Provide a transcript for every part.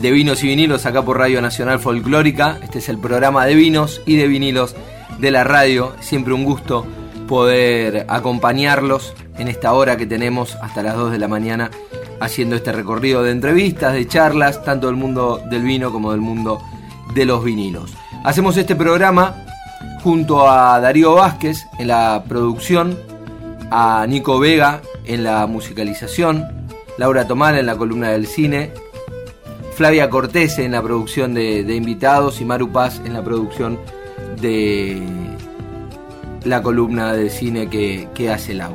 de Vinos y Vinilos acá por Radio Nacional Folclórica. Este es el programa de vinos y de vinilos de la radio. Siempre un gusto poder acompañarlos en esta hora que tenemos hasta las 2 de la mañana haciendo este recorrido de entrevistas, de charlas, tanto del mundo del vino como del mundo de los vinilos. Hacemos este programa junto a Darío Vázquez en la producción, a Nico Vega en la musicalización, Laura Tomal en la columna del cine, Flavia Cortese en la producción de, invitados y Maru Paz en la producción de la columna de cine que, hace Lau.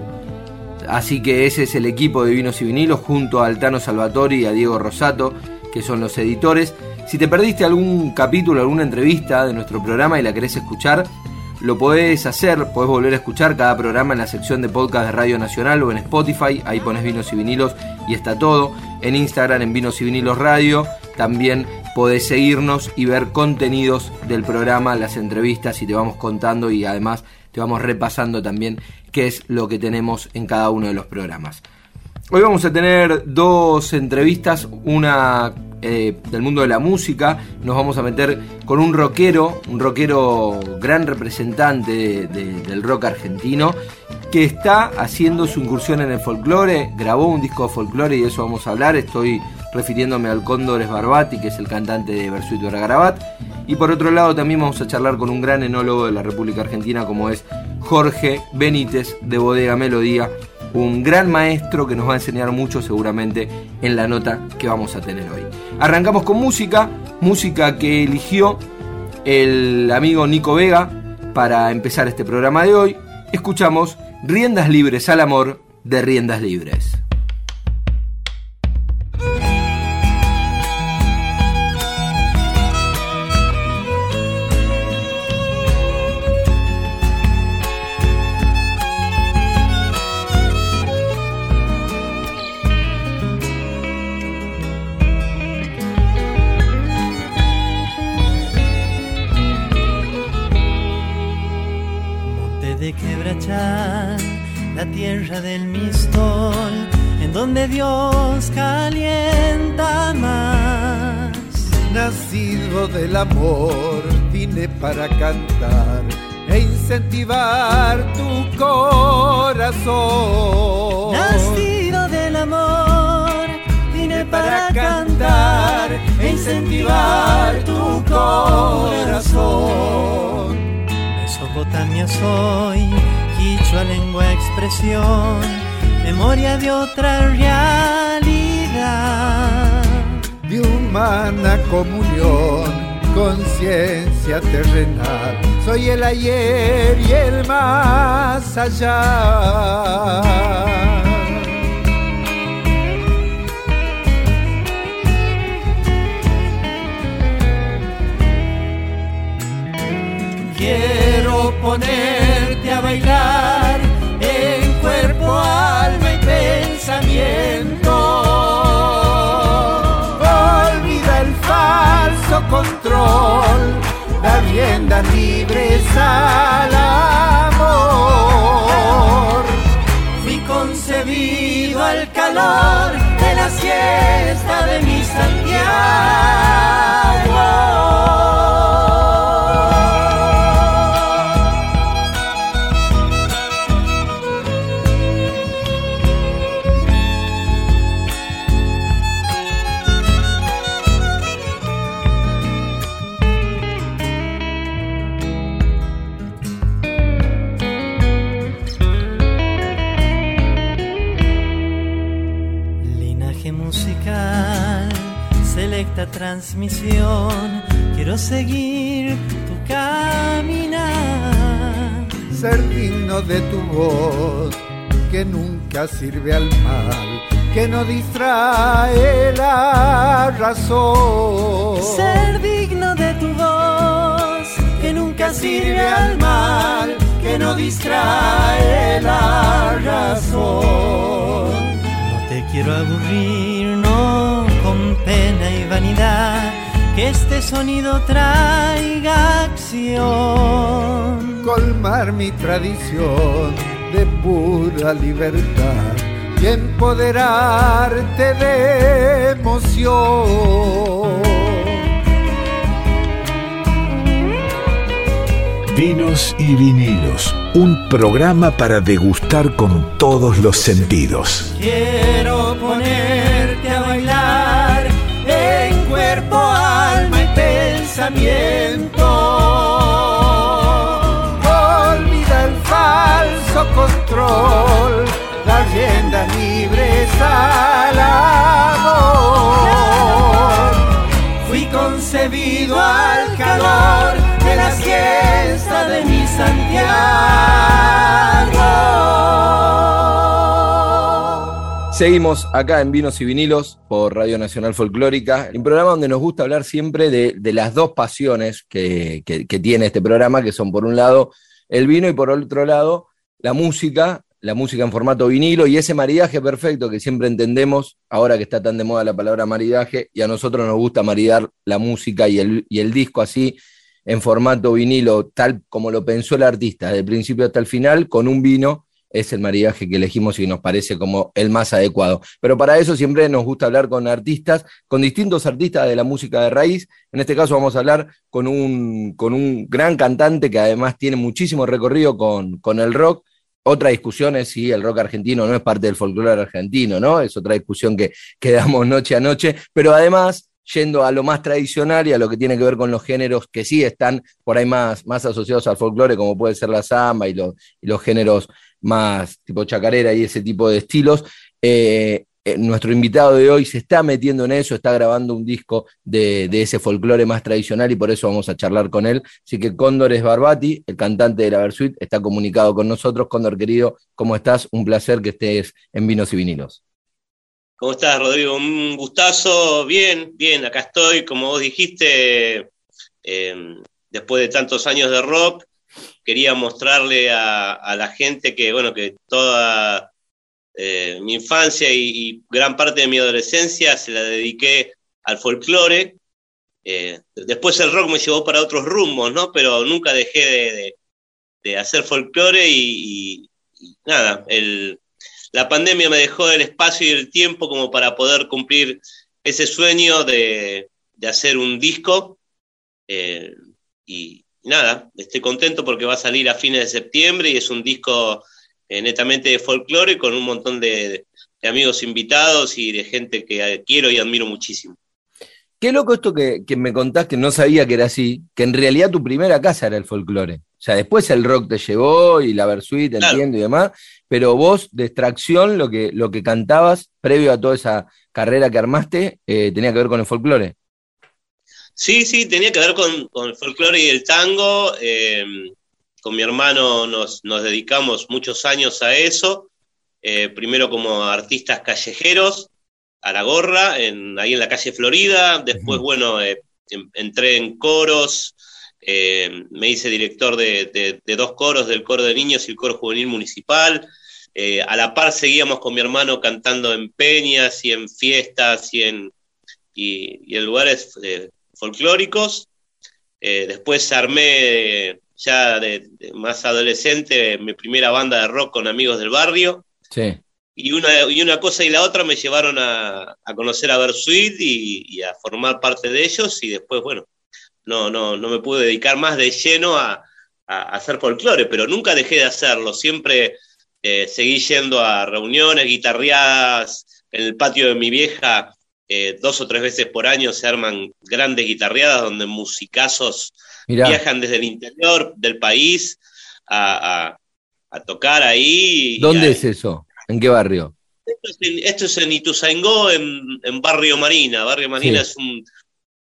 Así que ese es el equipo de Vinos y Vinilos junto a Altano Salvatori y a Diego Rosato, que son los editores. Si te perdiste algún capítulo, alguna entrevista de nuestro programa y la querés escuchar, lo podés hacer, podés volver a escuchar cada programa en la sección de podcast de Radio Nacional o en Spotify, ahí pones vinos y vinilos y está todo. En Instagram en Vinos y Vinilos Radio, también podés seguirnos y ver contenidos del programa, las entrevistas y te vamos contando y además te vamos repasando también qué es lo que tenemos en cada uno de los programas. Hoy vamos a tener dos entrevistas, una eh, del mundo de la música, nos vamos a meter con un rockero, un rockero gran representante del rock argentino, que está haciendo su incursión en el folclore, grabó un disco de folclore y de eso vamos a hablar, estoy refiriéndome al Cóndor Barbati, que es el cantante de Versuito Garabat. Y por otro lado también vamos a charlar con un gran enólogo de la República Argentina como es Jorge Benítez de Bodega Melodía, un gran maestro que nos va a enseñar mucho seguramente en la nota que vamos a tener hoy. Arrancamos con música, música que eligió el amigo Nico Vega para empezar este programa de hoy. Escuchamos Riendas Libres al Amor de Riendas Libres. Nacido del amor, vine para cantar e incentivar tu corazón. Nacido del amor, vine para cantar e incentivar tu corazón. Mesopotamia soy Quichua lengua expresión, memoria de otra realidad. De humana comunión, conciencia terrenal, soy el ayer y el más allá. quiero ponerte a bailar en cuerpo, alma y pensamiento. Falso control, la rienda libre al amor. Fui concebido al calor de la siesta de mi Santiago. Transmisión, quiero seguir tu caminar. Ser digno de tu voz, que nunca sirve al mal, que no distrae la razón. Ser digno de tu voz, que nunca sirve al mal, que no distrae la razón. No te quiero aburrir, con pena y vanidad, que este sonido traiga acción. Colmar mi tradición de pura libertad y empoderarte de emoción. Vinos y vinilos, un programa para degustar con todos los sentidos. Quiero pensamiento. Olvida el falso control las riendas libres al amor. Fui concebido al calor de la siesta de mi Santiago. Seguimos acá en Vinos y Vinilos por Radio Nacional Folclórica, un programa donde nos gusta hablar siempre de, las dos pasiones que, tiene este programa, que son por un lado el vino y por otro lado la música, la música en formato vinilo y ese maridaje perfecto que siempre entendemos, ahora que está tan de moda la palabra maridaje, y a nosotros nos gusta maridar la música y el, y el disco así, en formato vinilo, tal como lo pensó el artista, desde el principio hasta el final, con un vino, es el maridaje que elegimos y nos parece como el más adecuado. Pero para eso siempre nos gusta hablar con artistas, con distintos artistas de la música de raíz. En este caso vamos a hablar con un, con un gran cantante que además tiene muchísimo recorrido con, con el rock, otra discusión es si el rock argentino no es parte del folclore argentino, ¿no? Es otra discusión que, que damos noche a noche, pero además, yendo a lo más tradicional y a lo que tiene que ver con los géneros que sí están por ahí más, más asociados al folclore, como puede ser la samba y, y los géneros más tipo chacarera y ese tipo de estilos, eh, eh, nuestro invitado de hoy se está metiendo en eso, está grabando un disco de, de ese folclore más tradicional y por eso vamos a charlar con él. Así que Cóndor es Barbati, el cantante de la Versuit, está comunicado con nosotros. Cóndor querido, ¿cómo estás? Un placer que estés en Vinos y Vinilos. ¿Cómo estás, Rodrigo? Un gustazo. Bien, bien, acá estoy. Como vos dijiste, eh, después de tantos años de rock, quería mostrarle a, la gente que, bueno, que toda eh, mi infancia y, gran parte de mi adolescencia se la dediqué al folclore. Eh, después el rock me llevó para otros rumbos, ¿no? Pero nunca dejé de, hacer folclore y, nada, la pandemia me dejó el espacio y el tiempo como para poder cumplir ese sueño de, de hacer un disco. Eh, y nada, estoy contento porque va a salir a fines de septiembre y es un disco eh, netamente de folclore con un montón de, de, amigos invitados y de gente que quiero y admiro muchísimo. Qué loco esto que, que, me contás, que no sabía que era así, que en realidad tu primera casa era el folclore. O sea, después el rock te llevó y la Versuit, claro. entiendo y demás, pero vos de extracción, lo que, lo que cantabas previo a toda esa carrera que armaste, eh, tenía que ver con el folclore. Sí, sí, tenía que ver con, con el folclore y el tango. Eh, con mi hermano nos, nos, dedicamos muchos años a eso, eh, primero como artistas callejeros, a la gorra, en, ahí en la calle Florida, después, bueno, eh, entré en coros, eh, me hice director de, de, de, dos coros, del coro de niños y el coro juvenil municipal, eh, a la par seguíamos con mi hermano cantando en peñas y en fiestas y en, y, y en lugares eh, folclóricos, después armé ya de, de, más adolescente, mi primera banda de rock con amigos del barrio. Sí. Y una, y una cosa y la otra me llevaron a, a conocer a Versuit y, y, a formar parte de ellos y después, bueno, no, no, no me pude dedicar más de lleno a, a hacer folclore, pero nunca dejé de hacerlo, siempre eh, seguí yendo a reuniones, guitarreadas, en el patio de mi vieja, eh, dos o tres veces por año se arman grandes guitarreadas donde musicazos Mirá. viajan desde el interior del país a, a, a tocar ahí. ¿Dónde es eso? ¿En qué barrio? Esto es en, esto es en Ituzaingó, en, en, Barrio Marina. Barrio Marina sí. es un,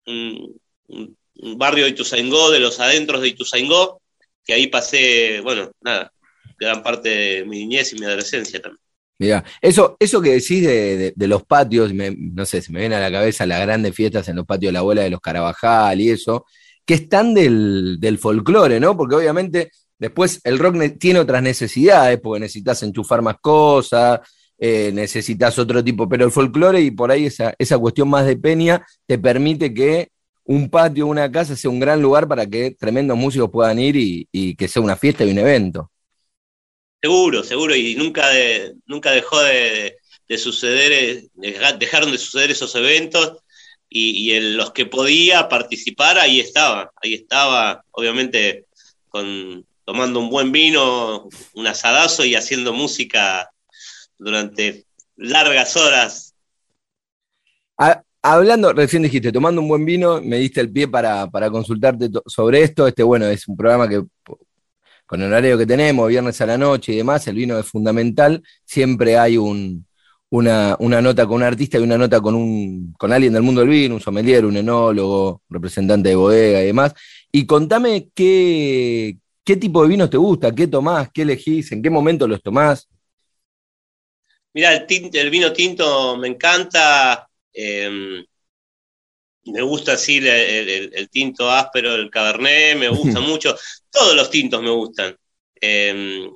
un, un, barrio de Ituzaingó, de los adentros de Ituzaingó, que ahí pasé, bueno, nada, gran parte de mi niñez y mi adolescencia también. Mira, eso, eso que decís de, los patios, no sé, se me viene a la cabeza las grandes fiestas en los patios de la abuela de los Carabajal y eso, que están del, del folclore, ¿no? Porque obviamente después el rock tiene otras necesidades, porque necesitas enchufar más cosas, eh, necesitas otro tipo, pero el folclore y por ahí esa, esa cuestión más de peña te permite que un patio, una casa sea un gran lugar para que tremendos músicos puedan ir y que sea una fiesta y un evento. Seguro, seguro, y nunca, nunca dejó de, suceder, eh, dejaron de suceder esos eventos y, en los que podía participar, ahí estaba, ahí estaba, obviamente, con, tomando un buen vino, un asadazo y haciendo música durante largas horas. hablando, recién dijiste, tomando un buen vino, me diste el pie para, para consultarte sobre esto. Este, bueno, es un programa que con el horario que tenemos, viernes a la noche y demás, el vino es fundamental. Siempre hay una, nota con un artista y una nota con, un, con alguien del mundo del vino, un sommelier, un enólogo, representante de bodega y demás. Y contame qué, qué tipo de vinos te gusta, qué tomás, qué elegís, en qué momento los tomás. Mira, el, vino tinto me encanta. Em, me gusta así el, tinto áspero, el cabernet, me gusta mucho. Todos los tintos me gustan. Em,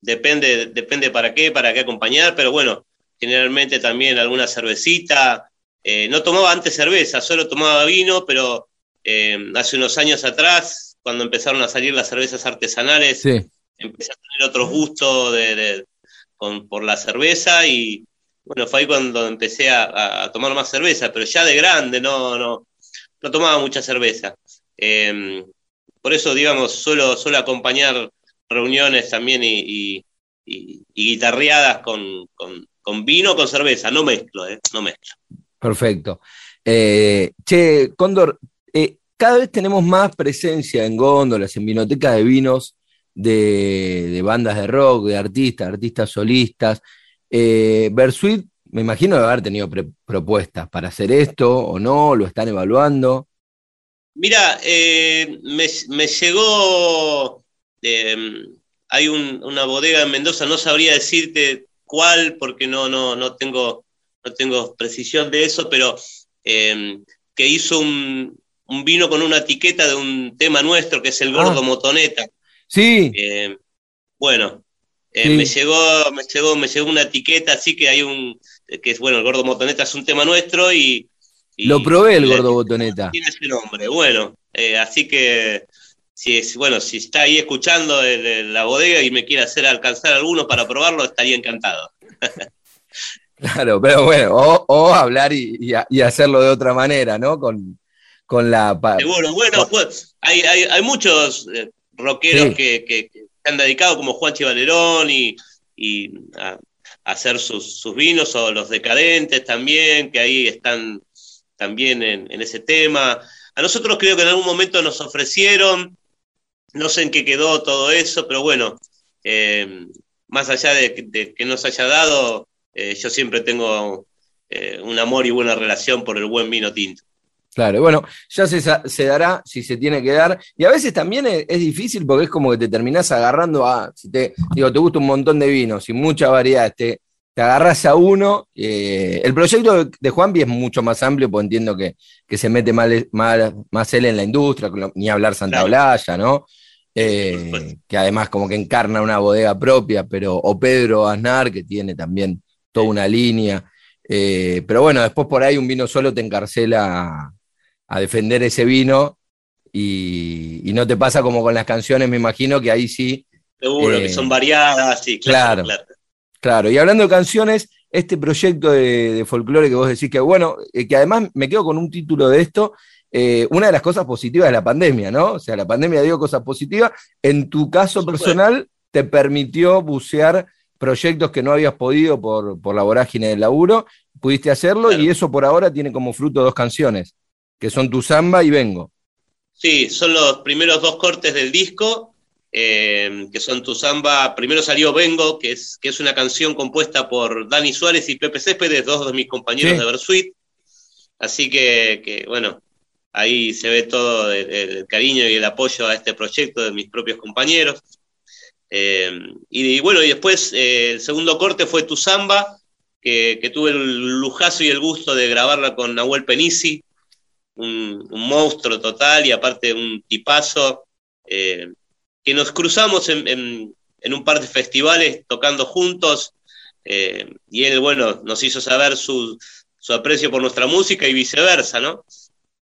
depende, depende para qué, para qué acompañar, pero bueno, generalmente también alguna cervecita. Eh, no tomaba antes cerveza, solo tomaba vino, pero em, hace unos años atrás, cuando empezaron a salir las cervezas artesanales, empecé a tener otros gustos de, por la cerveza y bueno, fue ahí cuando empecé a, tomar más cerveza, pero ya de grande, no, no, no tomaba mucha cerveza. Em, por eso, digamos, suelo, suelo acompañar reuniones también y, guitarreadas con, con, vino con cerveza, no mezclo, ¿eh? no mezclo. Perfecto. Eh, che, Cóndor, eh, cada vez tenemos más presencia en góndolas, en vinotecas de vinos de, de bandas de rock, de artistas, artistas solistas. Eh, Versuit, me imagino de haber tenido propuestas para hacer esto o no, lo están evaluando. Mira, eh, me, llegó, em, hay una bodega en Mendoza, no sabría decirte cuál porque no, no, no, tengo, no tengo precisión de eso, pero em, que hizo un, vino con una etiqueta de un tema nuestro que es el gordo ah. motoneta. Sí. Em, bueno, eh, me llegó, me llegó, me llegó una etiqueta, así que hay un, que es bueno, el gordo motoneta es un tema nuestro y. Lo probé el gordo motoneta. Tiene ese nombre, bueno, eh, así que si es, bueno, si está ahí escuchando la bodega y me quiere hacer alcanzar alguno para probarlo, estaría encantado. claro, pero bueno, o, hablar y, hacerlo de otra manera, ¿no? Con, con la. Seguro, bueno, pues, hay, hay, hay muchos eh, rockeros que se han dedicado como Juan Chivalerón y, a, hacer sus, vinos, o los decadentes también, que ahí están también en, ese tema. A nosotros creo que en algún momento nos ofrecieron, no sé en qué quedó todo eso, pero bueno, eh, más allá de, que nos haya dado, eh, yo siempre tengo eh, un amor y buena relación por el buen vino tinto. Claro, bueno, ya se, dará si se tiene que dar. Y a veces también es, difícil porque es como que te terminás agarrando a, si te, digo, te gusta un montón de vinos y mucha variedad, te, te agarras a uno. Eh, el proyecto de Juanpi es mucho más amplio, porque entiendo que, se mete más, más, él en la industria, ni hablar Santa Blaya, ¿no? Eh, que además como que encarna una bodega propia, pero, o Pedro Aznar, que tiene también toda una línea. Eh, pero bueno, después por ahí un vino solo te encarcela a defender ese vino y, no te pasa como con las canciones, me imagino que ahí sí. Seguro, que son variadas, sí, claro claro, y hablando de canciones, este proyecto de, folclore que vos decís que, bueno, eh, que además me quedo con un título de esto, eh, una de las cosas positivas de la pandemia, ¿no? O sea, la pandemia dio cosas positivas. En tu caso personal, te permitió bucear proyectos que no habías podido por, por la vorágine del laburo, pudiste hacerlo y eso por ahora tiene como fruto dos canciones que son Tu Samba y Vengo. Sí, son los primeros dos cortes del disco, eh, que son Tu Samba. Primero salió Vengo, que es, que es una canción compuesta por Dani Suárez y Pepe Céspedes, dos de mis compañeros de Versuit. Así que, bueno, ahí se ve todo el, cariño y el apoyo a este proyecto de mis propios compañeros. y, bueno, y después el segundo corte fue Tu Samba, que, tuve el lujazo y el gusto de grabarla con Nahuel Penisi, un, monstruo total y aparte un tipazo, que nos cruzamos en, un par de festivales tocando juntos, y él, bueno, nos hizo saber su, aprecio por nuestra música y viceversa, ¿no?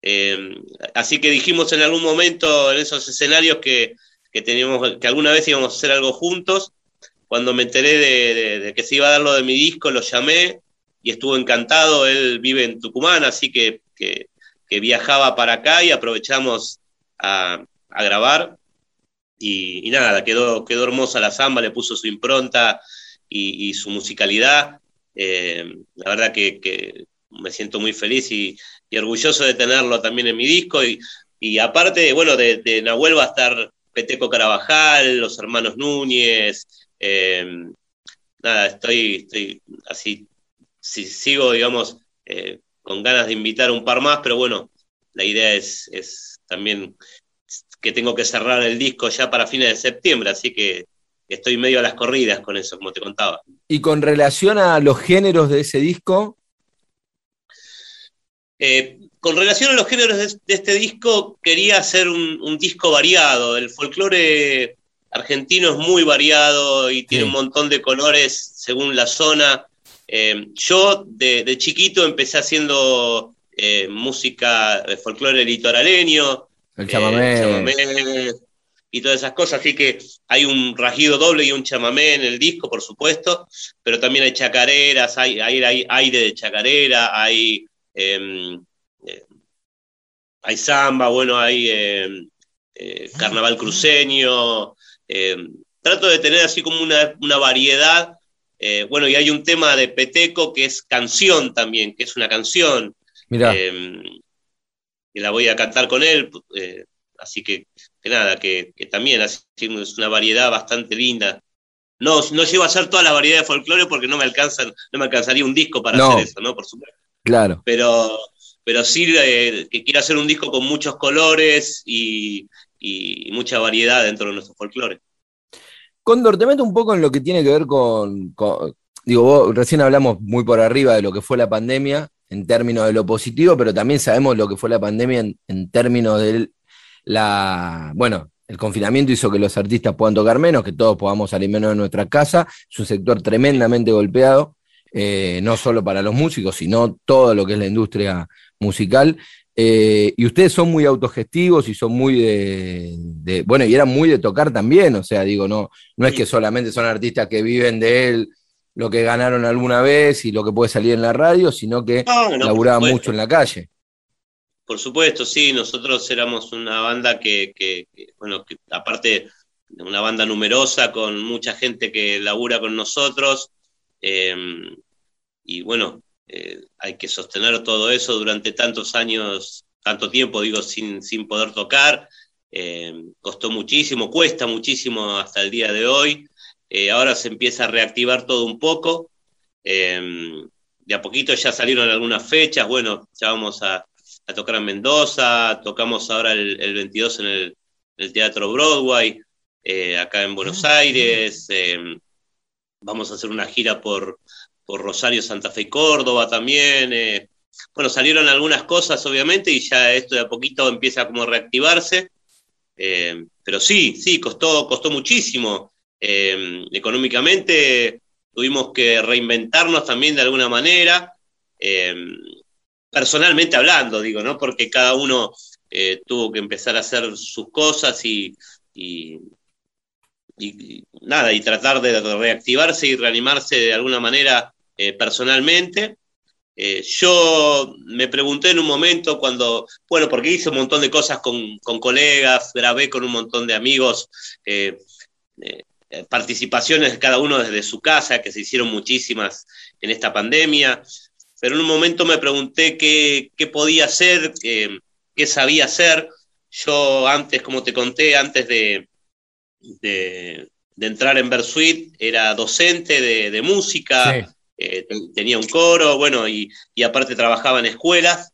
Eh, así que dijimos en algún momento en esos escenarios que, teníamos, que alguna vez íbamos a hacer algo juntos. Cuando me enteré de, que se iba a dar lo de mi disco, lo llamé y estuvo encantado. Él vive en Tucumán, así que, viajaba para acá y aprovechamos a, grabar. Y, nada, quedó, quedó hermosa la samba, le puso su impronta y su musicalidad. Eh, la verdad que, me siento muy feliz y, orgulloso de tenerlo también en mi disco. Y, aparte, bueno, de, Nahuel va a estar Peteco Carabajal, los hermanos Núñez. Eh, nada, estoy, estoy así, si, sigo, digamos, eh, con ganas de invitar un par más, pero bueno, la idea es, es también que tengo que cerrar el disco ya para fines de septiembre, así que estoy medio a las corridas con eso, como te contaba. ¿Y con relación a los géneros de ese disco? Eh, con relación a los géneros de, este disco, quería hacer un, disco variado. El folclore argentino es muy variado y tiene un montón de colores según la zona. Eh, yo de, chiquito empecé haciendo eh, música de folclore litoraleño. El chamamé y todas esas cosas. Así que hay un rajido doble y un chamamé en el disco, por supuesto, pero también hay chacareras, hay, hay, aire de chacarera, hay, em, eh, hay samba, bueno, hay em, eh, carnaval cruceño. Em, trato de tener así como una, variedad. Eh, bueno, y hay un tema de Peteco que es canción también, que es una canción. Mira. Que la voy a cantar con él, así que que nada, que, también es una variedad bastante linda. No, no llego a hacer toda la variedad de folclore porque no me alcanzan, no me alcanzaría un disco para hacer eso, ¿no? Por supuesto. Claro. Pero, pero sí eh, que quiero hacer un disco con muchos colores y, mucha variedad dentro de nuestro folclore. Cóndor, te meto un poco en lo que tiene que ver con, digo, vos, recién hablamos muy por arriba de lo que fue la pandemia en términos de lo positivo, pero también sabemos lo que fue la pandemia en, en términos del la, bueno, el confinamiento hizo que los artistas puedan tocar menos, que todos podamos salir menos de nuestra casa. Es un sector tremendamente golpeado, eh, no solo para los músicos, sino todo lo que es la industria musical. Eh, y ustedes son muy autogestivos y son muy de, bueno, y eran muy de tocar también, o sea, digo, no, no es que solamente son artistas que viven de él lo que ganaron alguna vez y lo que puede salir en la radio, sino que laburaban mucho en la calle. Por supuesto, sí, nosotros éramos una banda que, bueno, que aparte de una banda numerosa con mucha gente que labura con nosotros, em, y bueno, eh, hay que sostener todo eso durante tantos años, tanto tiempo, digo, sin, sin poder tocar. Em, costó muchísimo, cuesta muchísimo hasta el día de hoy. Eh, ahora se empieza a reactivar todo un poco. Em, de a poquito ya salieron algunas fechas, bueno, ya vamos a, a tocar en Mendoza, tocamos ahora el, 22 en el, Teatro Broadway, eh, acá en Buenos ah, Aires, em, vamos a hacer una gira por, por Rosario, Santa Fe y Córdoba también. Eh. bueno, salieron algunas cosas obviamente y ya esto de a poquito empieza como a reactivarse, em, pero sí, sí, costó, costó muchísimo. Em, económicamente tuvimos que reinventarnos también de alguna manera personalmente hablando, digo, ¿no? Porque cada uno eh, tuvo que empezar a hacer sus cosas y, nada, y tratar de reactivarse y reanimarse de alguna manera eh, personalmente. Eh, yo me pregunté en un momento cuando, bueno, porque hice un montón de cosas con colegas, grabé con un montón de amigos, participaciones de cada uno desde su casa, que se hicieron muchísimas en esta pandemia pero en un momento me pregunté qué, podía hacer, qué, sabía hacer. Yo antes, como te conté, antes de, de, entrar en Versuit, era docente de, música, eh, tenía un coro, bueno, y, aparte trabajaba en escuelas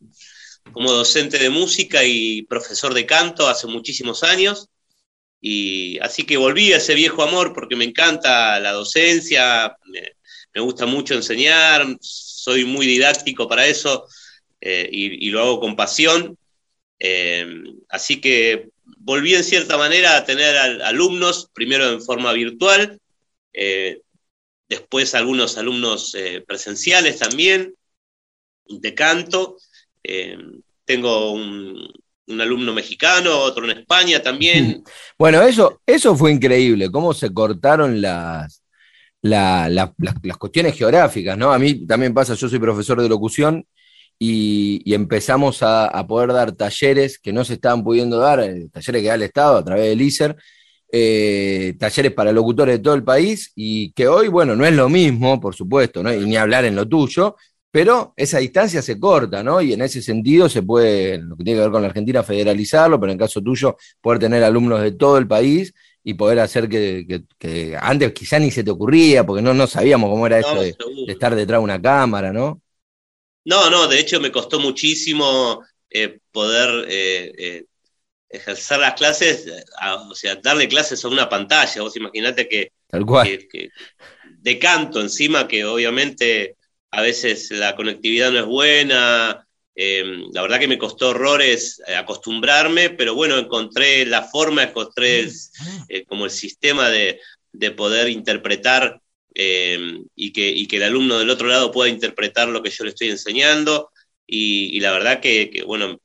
como docente de música y profesor de canto hace muchísimos años. Y así que volví a ese viejo amor porque me encanta la docencia, me, gusta mucho enseñar, soy muy didáctico para eso eh, y, lo hago con pasión. Eh, así que volví en cierta manera a tener alumnos, primero en forma virtual, eh, después algunos alumnos presenciales también, de canto. tengo un, un alumno mexicano, otro en España también. Bueno, eso, eso fue increíble, cómo se cortaron las, las, cuestiones geográficas, ¿no? A mí también pasa, yo soy profesor de locución y, empezamos a, poder dar talleres que no se estaban pudiendo dar, eh, talleres que da el Estado a través del ISER, eh, talleres para locutores de todo el país y que hoy, bueno, no es lo mismo, por supuesto, ¿no? y ni hablar en lo tuyo, pero esa distancia se corta, ¿no? Y en ese sentido se puede, lo que tiene que ver con la Argentina, federalizarlo, pero en el caso tuyo, poder tener alumnos de todo el país y poder hacer que, antes quizá ni se te ocurría, porque no, no sabíamos cómo era eso de, estar detrás de una cámara, ¿no? No, no, de hecho me costó muchísimo eh, poder eh, eh, ejercer las clases, o sea, darle clases a una pantalla. Vos imaginate que, Tal cual. que de canto encima, que obviamente a veces la conectividad no es buena. Em, la verdad que me costó horrores eh, acostumbrarme, pero bueno, encontré la forma, encontré eh, como el sistema de, poder interpretar em, y, que, que, el alumno del otro lado pueda interpretar lo que yo le estoy enseñando. Y, la verdad que, bueno,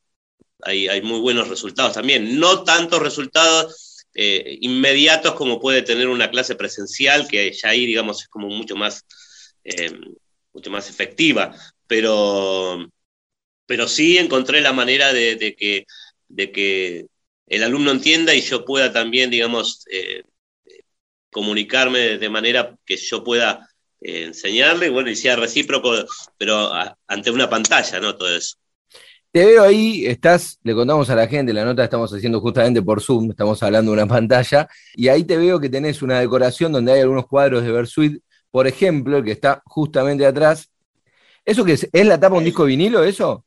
hay, hay, muy buenos resultados también. No tantos resultados eh, inmediatos como puede tener una clase presencial, que ya ahí, digamos, es como mucho más em, mucho más efectiva, pero, pero sí encontré la manera de, que, de que el alumno entienda y yo pueda también, digamos, eh, comunicarme de manera que yo pueda eh, enseñarle, bueno, y sea recíproco, pero ante una pantalla, ¿no? Todo eso. Te veo ahí, estás, le contamos a la gente, la nota estamos haciendo justamente por Zoom, estamos hablando de una pantalla, y ahí te veo que tenés una decoración donde hay algunos cuadros de Versuit por ejemplo, el que está justamente atrás. ¿Eso qué es? ¿Es la tapa de un disco vinilo, eso?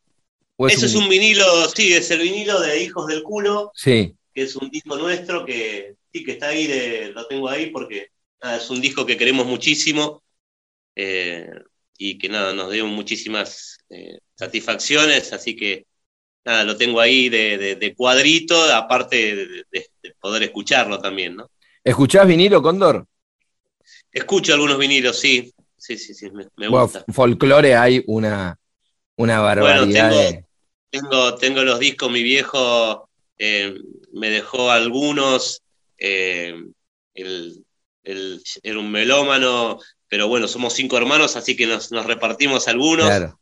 eso es un vinilo, sí, es el vinilo de Hijos del Culo. Sí. Que es un disco nuestro que sí, que está ahí, lo tengo ahí porque es un disco que queremos muchísimo eh, y que nada, nos dio muchísimas eh, satisfacciones, así que nada, lo tengo ahí de, cuadrito, aparte de, de, poder escucharlo también, ¿no? ¿Escuchás vinilo, Cóndor? Escucho algunos vinilos, sí. Sí, sí, sí, me, gusta. folclore hay una, una barbaridad. Bueno, tengo, tengo, los discos, mi viejo eh, me dejó algunos. Eh, el, era un melómano, pero bueno, somos cinco hermanos, así que nos, repartimos algunos. Claro.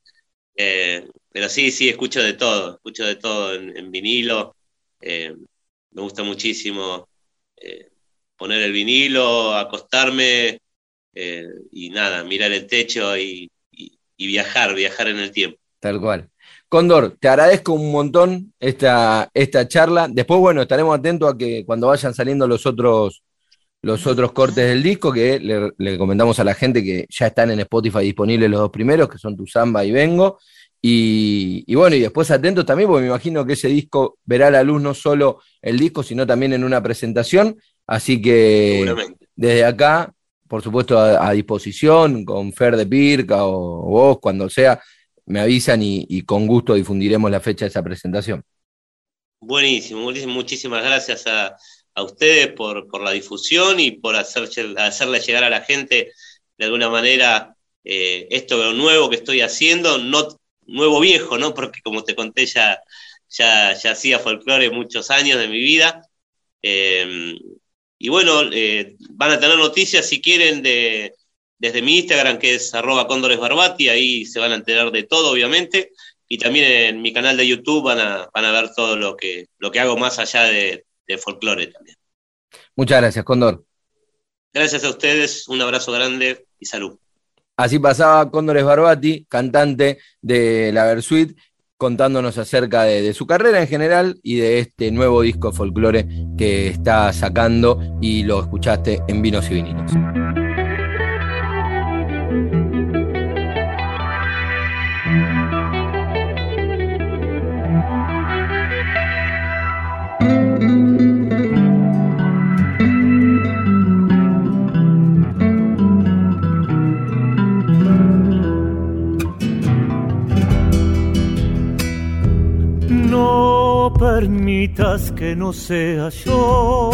Eh, pero sí, sí, escucho de todo, escucho de todo en, vinilo. me gusta muchísimo poner el vinilo, acostarme eh, y nada, mirar el techo y, viajar, viajar en el tiempo. Tal cual. Condor, te agradezco un montón esta, esta charla. Después, bueno, estaremos atentos a que cuando vayan saliendo los otros, los otros cortes del disco, que le, comentamos a la gente que ya están en Spotify disponibles los dos primeros, que son Tu Samba y Vengo. Y, y, bueno, y después atentos también, porque me imagino que ese disco verá la luz no solo el disco, sino también en una presentación. Así que desde acá, por supuesto, a, disposición, con Fer de Pirca o, vos, cuando sea, me avisan y, con gusto difundiremos la fecha de esa presentación. Buenísimo, muchísimas gracias a, ustedes por, la difusión y por hacer, hacerle llegar a la gente de alguna manera eh, esto nuevo que estoy haciendo, no nuevo viejo, ¿no? Porque como te conté ya, ya, ya hacía folclore muchos años de mi vida. Eh, y bueno, eh, van a tener noticias si quieren de, desde mi Instagram, que es arroba Barbati, ahí se van a enterar de todo, obviamente. Y también en mi canal de YouTube van a, van a ver todo lo que, lo que hago más allá de, de folclore también. Muchas gracias, Cóndor. Gracias a ustedes, un abrazo grande y salud. Así pasaba Cóndores Barbati, cantante de la Versuit, contándonos acerca de, su carrera en general y de este nuevo disco folclore que está sacando y lo escuchaste en Vinos y Vinilos. No permitas que no sea yo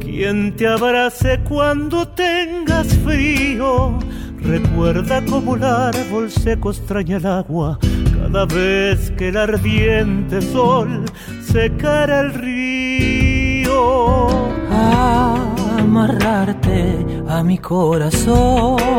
quien te abrace cuando tengas frío. Recuerda como el árbol seco extraña el agua cada vez que el ardiente sol secara el río. Amarrarte a mi corazón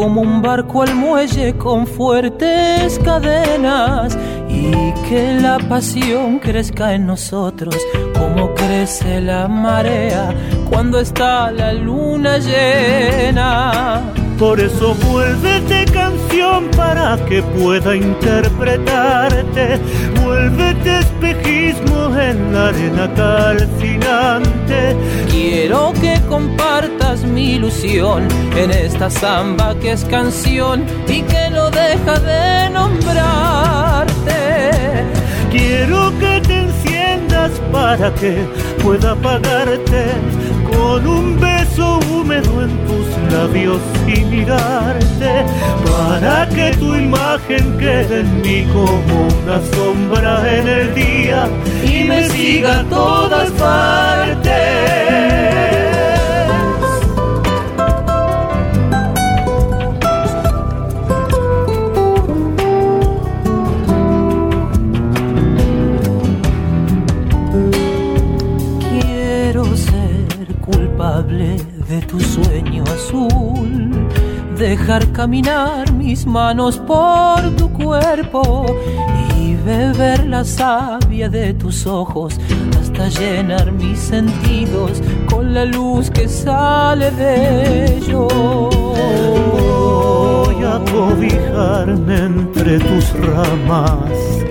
como un barco al muelle con fuertes cadenas y que la pasión crezca en nosotros como crece la marea cuando está la luna llena. Por eso vuélvete canción para que pueda interpretarte. Vuélvete espejismo en la arena calcinante. Quiero que compartas mi ilusión en esta samba que es canción y que no deja de nombrarte. Quiero que te enciendas para que pueda apagarte con un beso húmedo en tus labios y mirarte para que tu imagen quede en mí como una sombra en el día y me siga a todas partes. Sueño azul, dejar caminar mis manos por tu cuerpo y beber la savia de tus ojos hasta llenar mis sentidos con la luz que sale de ellos. Voy a cobijarme entre tus ramas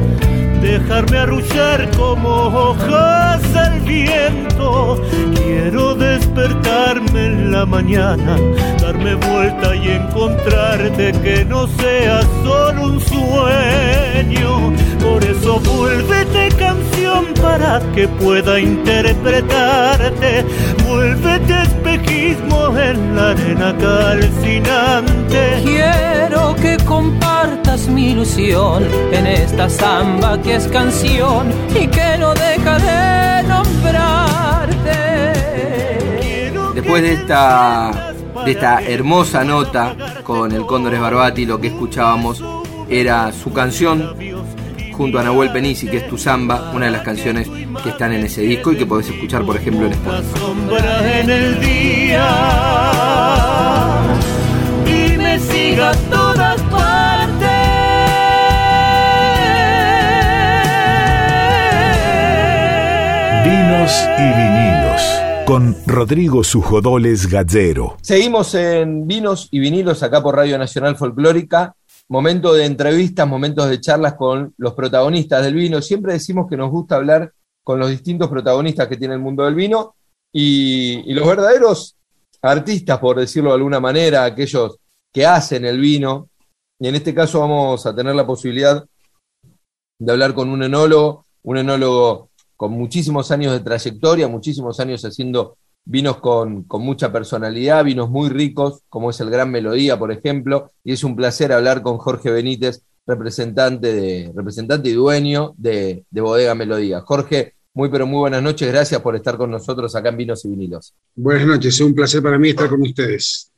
dejarme arrullar como hojas al viento. Quiero despertarme en la mañana, darme vuelta y encontrarte que no sea solo un sueño. Por eso vuélvete canción para que pueda interpretarte. Vuélvete espejismo en la arena calcinante. Quiero que compartas mi ilusión en esta samba que es canción y que no deja de nombrarte. Después de esta, de esta hermosa nota con el Cóndor Barbati, lo que escuchábamos era su canción junto a Nahuel Penisi, que es Tu Samba, una de las canciones que están en ese disco y que podés escuchar, por ejemplo, en Spotify. Vinos y vinilos con Rodrigo Sujodoles Gallero. Seguimos en Vinos y Vinilos acá por Radio Nacional Folclórica. Momento de entrevistas, momentos de charlas con los protagonistas del vino. Siempre decimos que nos gusta hablar con los distintos protagonistas que tiene el mundo del vino y, y los verdaderos artistas, por decirlo de alguna manera, aquellos que hacen el vino. Y en este caso vamos a tener la posibilidad de hablar con un enólogo, un enólogo con muchísimos años de trayectoria, muchísimos años haciendo vinos con, mucha personalidad, vinos muy ricos, como es el Gran Melodía, por ejemplo, y es un placer hablar con Jorge Benítez, representante, de, representante y dueño de, de Bodega Melodía. Jorge, muy pero muy buenas noches, gracias por estar con nosotros acá en Vinos y Vinilos. Buenas noches, es un placer para mí estar con ustedes.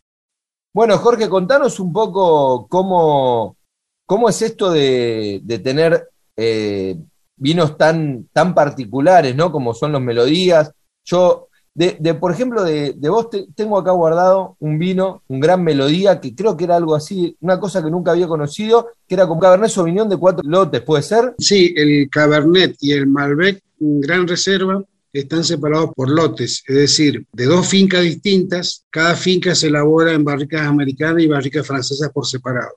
Bueno, Jorge, contanos un poco cómo, cómo es esto de, tener eh, vinos tan, tan particulares, ¿no? Como son los melodías. Yo, de, por ejemplo, de, vos tengo acá guardado un vino, un gran melodía, que creo que era algo así, una cosa que nunca había conocido, que era con Cabernet Sauvignon de cuatro lotes, ¿puede ser? Sí, el Cabernet y el Malbec, gran reserva, están separados por lotes, es decir, de dos fincas distintas, cada finca se elabora en barricas americanas y barricas francesas por separado.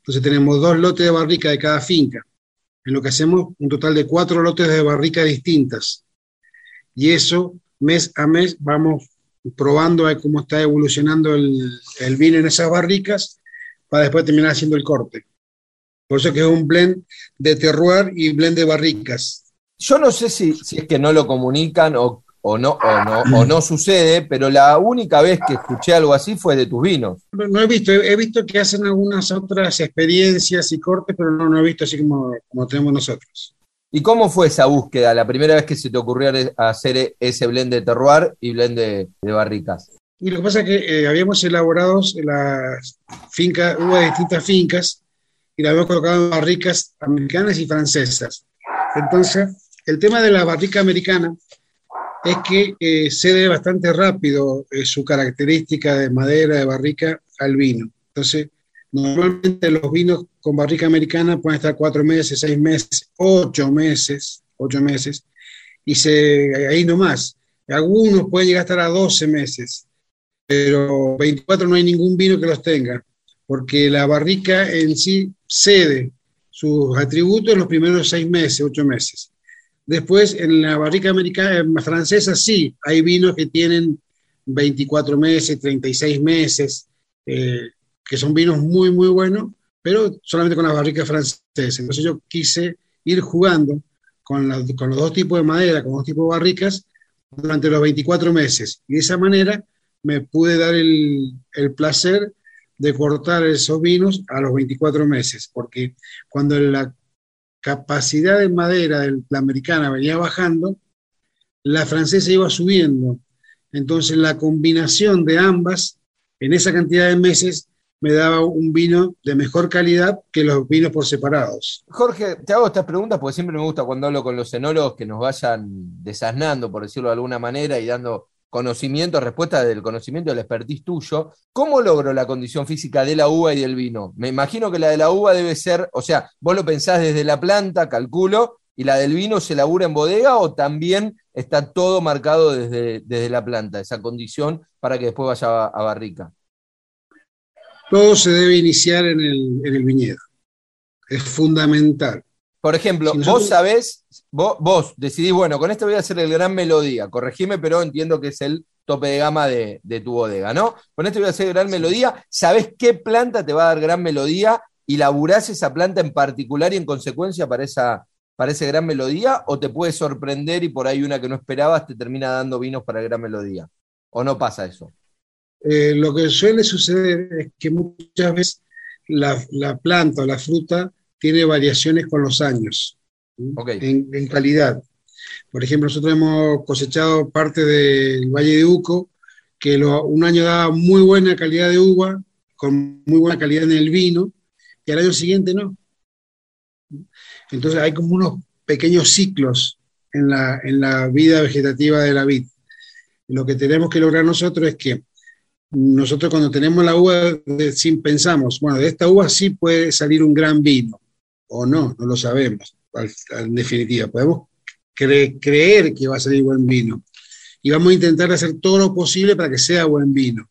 Entonces tenemos dos lotes de barrica de cada finca en lo que hacemos un total de cuatro lotes de barrica distintas. Y eso, mes a mes, vamos probando cómo está evolucionando el, vino en esas barricas para después terminar haciendo el corte. Por eso que es un blend de terroir y blend de barricas. Yo no sé si, si es que no lo comunican o, o no, o no, o no sucede, pero la única vez que escuché algo así fue de tus vinos. No he visto, he visto que hacen algunas otras experiencias y cortes, pero no, no he visto así como, como tenemos nosotros. ¿Y cómo fue esa búsqueda, la primera vez que se te ocurrió hacer ese blend de terroir y blend de, barricas? Y lo que pasa es que eh, habíamos elaborado las fincas, hubo distintas fincas, y la habíamos colocado en barricas americanas y francesas. Entonces, el tema de la barrica americana es que eh, cede bastante rápido eh, su característica de madera, de barrica, al vino. Entonces, normalmente los vinos con barrica americana pueden estar cuatro meses, seis meses, ocho meses, ocho meses, y se, ahí nomás. Algunos pueden llegar a estar a 12 meses, pero 24 no hay ningún vino que los tenga, porque la barrica en sí cede sus atributos en los primeros seis meses, ocho meses. Después, en la barrica americana, eh, francesa, sí, hay vinos que tienen 24 meses, 36 meses, eh, que son vinos muy, muy buenos, pero solamente con la barrica francesa. Entonces yo quise ir jugando con, con los dos tipos de madera, con los dos tipos de barricas, durante los 24 meses. Y de esa manera me pude dar el, el placer de cortar esos vinos a los 24 meses, porque cuando la capacidad de madera de la americana venía bajando, la francesa iba subiendo. Entonces la combinación de ambas en esa cantidad de meses me daba un vino de mejor calidad que los vinos por separados. Jorge, te hago estas preguntas porque siempre me gusta cuando hablo con los enólogos que nos vayan desasnando, por decirlo de alguna manera, y dando conocimiento, respuesta del conocimiento del expertise tuyo, ¿cómo logro la condición física de la uva y del vino? Me imagino que la de la uva debe ser, o sea, vos lo pensás desde la planta, calculo, y la del vino se labura en bodega o también está todo marcado desde, desde la planta, esa condición para que después vaya a, barrica. Todo se debe iniciar en el, en el viñedo. Es fundamental. Por ejemplo, vos sabés, vos, decidís, bueno, con esto voy a hacer el gran melodía, corregime, pero entiendo que es el tope de gama de, tu bodega, ¿no? Con esto voy a hacer gran melodía, ¿sabés qué planta te va a dar gran melodía y laburás esa planta en particular y en consecuencia para esa, para esa gran melodía? ¿O te puede sorprender y por ahí una que no esperabas te termina dando vinos para gran melodía? ¿O no pasa eso? Eh, lo que suele suceder es que muchas veces la, la planta o la fruta tiene variaciones con los años en, calidad. Por ejemplo, nosotros hemos cosechado parte del Valle de Uco, que un año daba muy buena calidad de uva, con muy buena calidad en el vino, y al año siguiente no. Entonces hay como unos pequeños ciclos en la, en la vida vegetativa de la vid. Lo que tenemos que lograr nosotros es que nosotros cuando tenemos la uva, sin pensamos, bueno, de esta uva sí puede salir un gran vino o no, no lo sabemos, en definitiva. Podemos creer que va a salir buen vino y vamos a intentar hacer todo lo posible para que sea buen vino.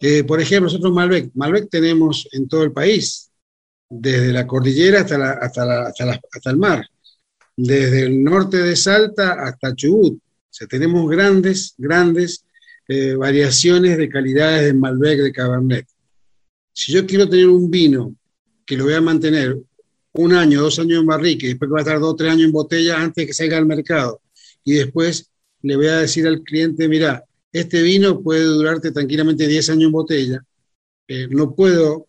Eh, por ejemplo, nosotros Malbec, Malbec tenemos en todo el país, desde la cordillera hasta, hasta, hasta, el mar, desde el norte de Salta hasta Chubut. O tenemos grandes, grandes eh, variaciones de calidades de Malbec, de Cabernet. Si yo quiero tener un vino que lo voy a mantener un año, dos años en barrique, después que va a estar dos tres años en botella antes de que salga al mercado. Y después le voy a decir al cliente, mira, este vino puede durarte tranquilamente 10 años en botella. Eh, no puedo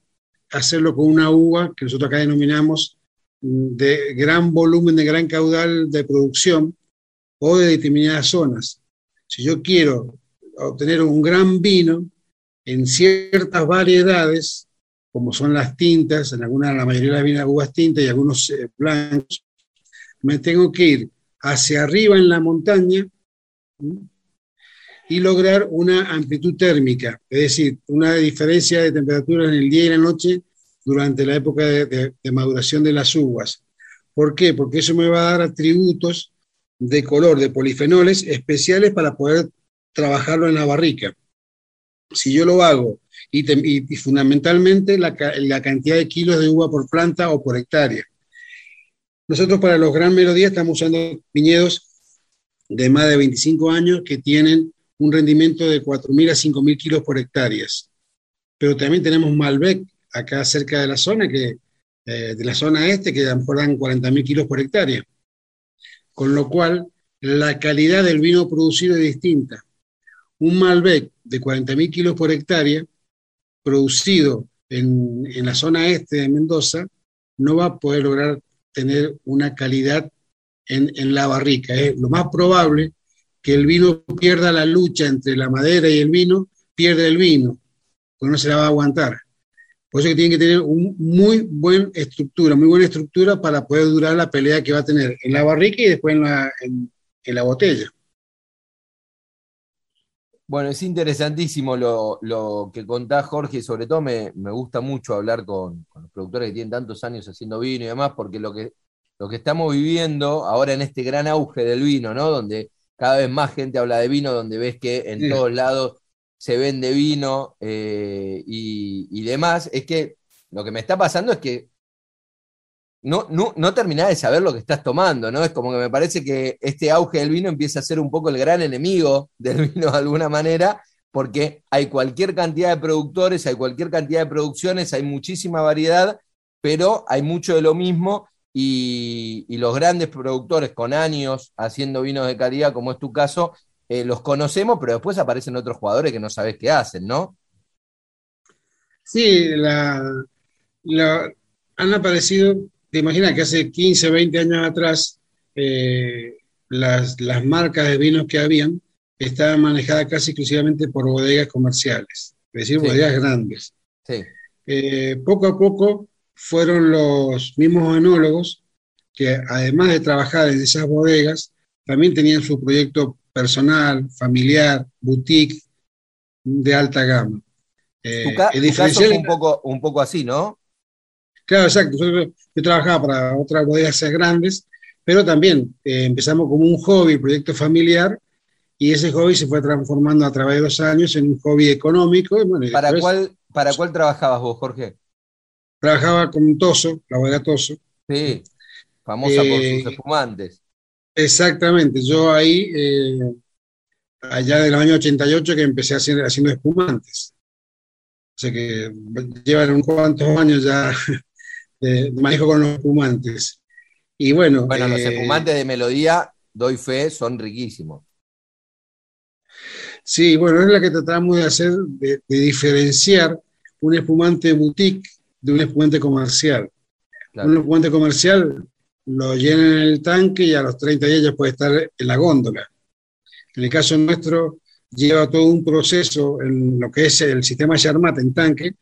hacerlo con una uva que nosotros acá denominamos mm, de gran volumen, de gran caudal de producción o de determinadas zonas. Si yo quiero obtener un gran vino en ciertas variedades, como son las tintas, en alguna, la mayoría de las vinas uvas tintas y algunos eh, blancos, me tengo que ir hacia arriba en la montaña y lograr una amplitud térmica, es decir, una diferencia de temperatura en el día y la noche durante la época de, de maduración de las uvas. ¿Por qué? Porque eso me va a dar atributos de color, de polifenoles especiales para poder trabajarlo en la barrica. Si yo lo hago y, fundamentalmente la, cantidad de kilos de uva por planta o por hectárea. Nosotros para los Gran Melodía estamos usando viñedos de más de 25 años que tienen un rendimiento de 4.000 a 5.000 kilos por hectáreas. Pero también tenemos Malbec acá cerca de la zona, que, eh, de la zona este, que dan 40.000 kilos por hectárea. Con lo cual, la calidad del vino producido es distinta. Un Malbec de 40.000 kilos por hectárea, producido en, la zona este de Mendoza, no va a poder lograr tener una calidad en, la barrica. Es lo más probable que el vino pierda la lucha entre la madera y el vino, pierde el vino, porque no se la va a aguantar. Por eso que tiene que tener una muy buena estructura, muy buena estructura para poder durar la pelea que va a tener en la barrica y después en, la botella. Bueno, es interesantísimo lo, que contás, Jorge, y sobre todo me, gusta mucho hablar con, los productores que tienen tantos años haciendo vino y demás, porque lo que, lo que estamos viviendo ahora en este gran auge del vino, ¿no? Donde cada vez más gente habla de vino, donde ves que en todos lados se vende vino eh, y, demás, es que lo que me está pasando es que no, no, terminás de saber lo que estás tomando, ¿no? Es como que me parece que este auge del vino empieza a ser un poco el gran enemigo del vino de alguna manera, porque hay cualquier cantidad de productores, hay cualquier cantidad de producciones, hay muchísima variedad, pero hay mucho de lo mismo y, y los grandes productores con años haciendo vinos de calidad, como es tu caso, eh, los conocemos, pero después aparecen otros jugadores que no sabes qué hacen, ¿no? Sí, han aparecido, te imaginas que hace 15, 20 años atrás, eh, las, marcas de vinos que habían estaban manejadas casi exclusivamente por bodegas comerciales, es decir, bodegas grandes. Eh, poco a poco fueron los mismos enólogos que además de trabajar en esas bodegas, también tenían su proyecto personal, familiar, boutique de alta gama. Eh, tu, caso un poco, un poco así, ¿no? Claro, exacto. Yo, trabajaba para otras bodegas grandes, pero también eh, empezamos como un hobby, proyecto familiar, y ese hobby se fue transformando a través de los años en un hobby económico. ¿Para, cuál, ¿Para cuál trabajabas vos, Jorge? Trabajaba con Toso, la bodega Toso. Sí, famosa por sus eh, espumantes. Exactamente, yo ahí, eh, allá del año 88 que empecé haciendo, haciendo espumantes. O sea que llevan unos cuantos años ya de, manejo con los espumantes. Y bueno. Bueno, los eh, espumantes de melodía, doy fe, son riquísimos. Sí, bueno, es la que tratamos de hacer, de, diferenciar un espumante boutique de un espumante comercial. Un espumante comercial lo llenan en el tanque y a los 30 días ya puede estar en la góndola. En el caso nuestro, lleva todo un proceso en lo que es el sistema Charmat en tanque,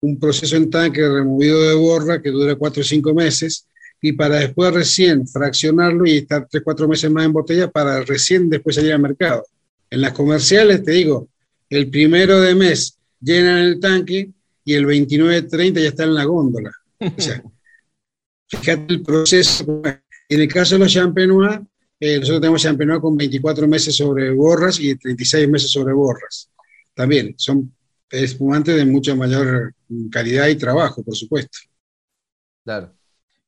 un proceso en tanque removido de borra que dura 4 o 5 meses y para después recién fraccionarlo y estar 3 4 meses más en botella para recién después salir al mercado. En las comerciales, te digo, el primero de mes llenan el tanque y el 29-30 ya está en la góndola. O sea, Fíjate el proceso. En el caso de los champenois, eh, nosotros tenemos champenois con 24 meses sobre borras y 36 meses sobre borras. También son espumantes de mucha mayor calidad y trabajo, por supuesto. Claro.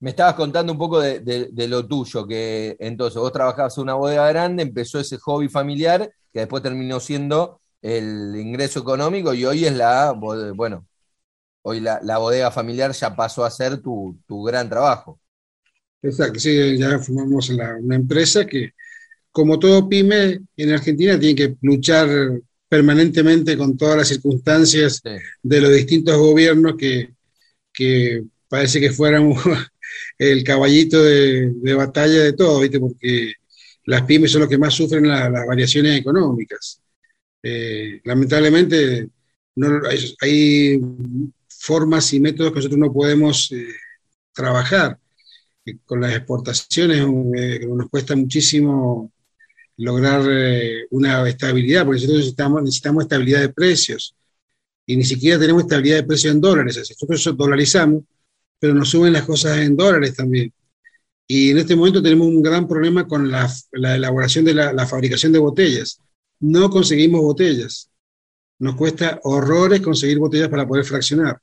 Me estabas contando un poco de, lo tuyo, que entonces vos trabajabas en una bodega grande, empezó ese hobby familiar, que después terminó siendo el ingreso económico y hoy es la, bueno, hoy la, bodega familiar ya pasó a ser tu, gran trabajo. Exacto, sí, ya formamos una empresa que, como todo pyme en Argentina, tiene que luchar permanentemente con todas las circunstancias de los distintos gobiernos que, parece que fueran el caballito de, batalla de todo, ¿viste? porque las pymes son los que más sufren las variaciones económicas. Eh, lamentablemente, no, hay, formas y métodos que nosotros no podemos eh, trabajar. con las exportaciones eh, nos cuesta muchísimo lograr eh, una estabilidad, porque nosotros necesitamos, necesitamos estabilidad de precios y ni siquiera tenemos estabilidad de precios en dólares. Nosotros dolarizamos, pero nos suben las cosas en dólares también. Y en este momento tenemos un gran problema con la, elaboración de la, la, fabricación de botellas. No conseguimos botellas. Nos cuesta horrores conseguir botellas para poder fraccionar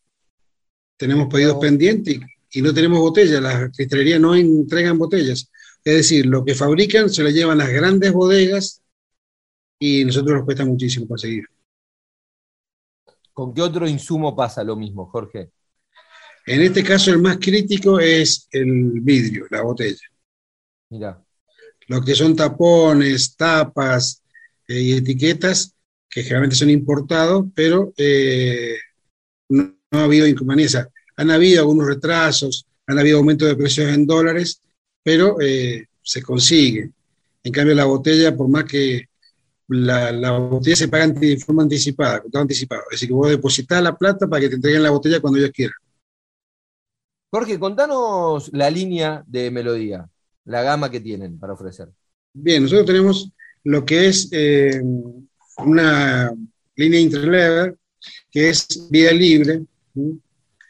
tenemos pedidos pendientes y, no tenemos botellas, las cristalerías no entregan botellas. Es decir, lo que fabrican se lo llevan las grandes bodegas y nosotros nos cuesta muchísimo conseguir. ¿Con qué otro insumo pasa lo mismo, Jorge? En este caso el más crítico es el vidrio, la botella. Mira. Lo que son tapones, tapas eh, y etiquetas, que generalmente son importados, pero eh, no, ha habido inconveniencias. Han habido algunos retrasos, han habido aumentos de precios en dólares, pero eh, se consigue. En cambio, la botella, por más que la, la botella se paga de forma anticipada, anticipado. Es decir, que vos depositar la plata para que te entreguen la botella cuando ellos quieran. Jorge, contanos la línea de melodía, la gama que tienen para ofrecer. Bien, nosotros tenemos lo que es eh, una línea interlever, que es vía libre.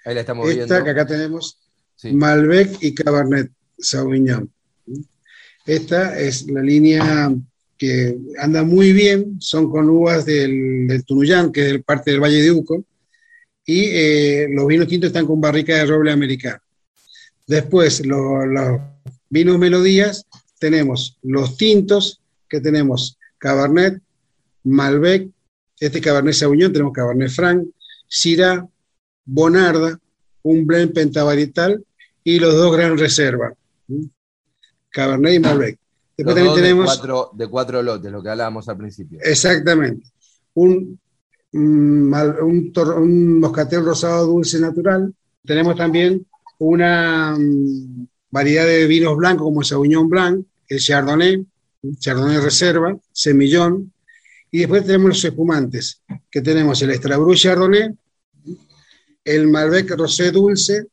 Ahí la estamos Esta viendo. que acá tenemos, Malbec y Cabernet Sauvignon. Esta es la línea que anda muy bien, son con uvas del, del Tunuyán, que es parte del Valle de Uco, y eh, los vinos tintos están con barrica de roble americano. Después, lo- los vinos melodías, tenemos los tintos, que tenemos Cabernet, Malbec, este Cabernet Sauvignon, tenemos Cabernet Franc, Syrah, Bonarda, un blend pentavarietal y los dos Gran Reserva. Cabernet y Malbec. Después también de tenemos cuatro, de cuatro lotes, lo que hablábamos al principio. Exactamente. Un, un, mal- un un moscatel rosado dulce natural. Tenemos también una mm, variedad de vinos blancos como el Sauvignon Blanc, el Chardonnay, Chardonnay Reserva, Semillón. Y después tenemos los espumantes, que tenemos el Estrabrú Chardonnay, el Malbec Rosé Dulce,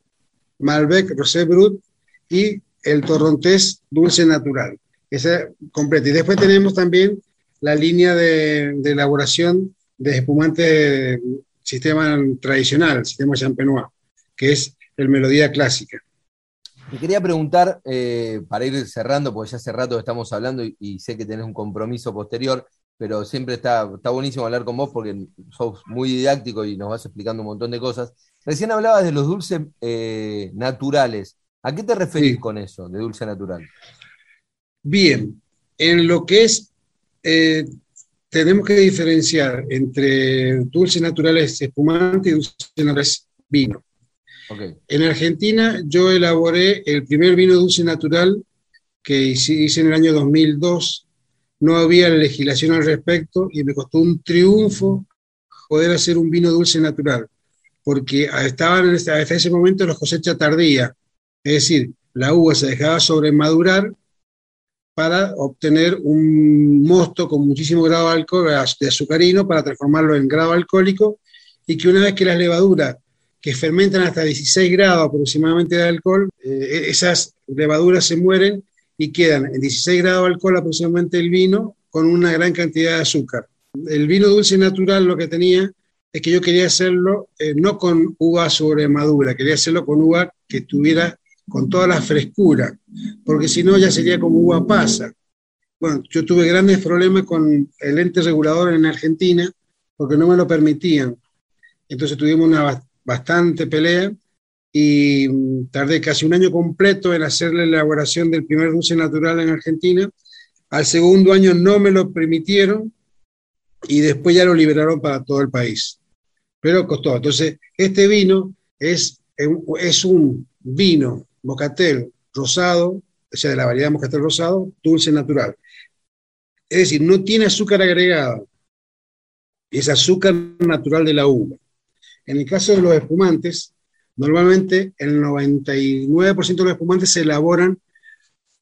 Malbec Rosé Brut y el Torrontés Dulce Natural. Esa completa. Y después tenemos también la línea de, elaboración de espumantes de sistema tradicional, sistema champenois, que es el melodía clásica. Te quería preguntar, eh, para ir cerrando, porque ya hace rato estamos hablando y, y sé que tenés un compromiso posterior, pero siempre está, está buenísimo hablar con vos porque sos muy didáctico y nos vas explicando un montón de cosas. Recién hablabas de los dulces eh, naturales. ¿A qué te referís con eso, de dulce natural? Bien, en lo que es, eh, tenemos que diferenciar entre dulces naturales espumantes y dulces naturales vino. Ok. En Argentina yo elaboré el primer vino dulce natural que hice en el año 2002. No había legislación al respecto y me costó un triunfo poder hacer un vino dulce natural, porque estaban hasta ese momento las cosechas tardía, es decir, la uva se dejaba sobremadurar para obtener un mosto con muchísimo grado de alcohol, de azucarino, para transformarlo en grado alcohólico, y que una vez que las levaduras que fermentan hasta 16 grados aproximadamente de alcohol, eh, esas levaduras se mueren y quedan en 16 grados de alcohol aproximadamente el vino con una gran cantidad de azúcar. El vino dulce natural lo que tenía es que yo quería hacerlo eh, no con uva sobre madura, quería hacerlo con uva que tuviera con toda la frescura, porque si no ya sería como uva pasa. Bueno, yo tuve grandes problemas con el ente regulador en Argentina porque no me lo permitían. Entonces tuvimos una bastante pelea y mm, tardé casi un año completo en hacer la elaboración del primer dulce natural en Argentina. Al segundo año no me lo permitieron y después ya lo liberaron para todo el país. Pero costó. Entonces, este vino es, es un vino mocatel rosado, o sea, de la variedad mocatel rosado, dulce natural. Es decir, no tiene azúcar agregado, es azúcar natural de la uva. En el caso de los espumantes, normalmente el 99% de los espumantes se elaboran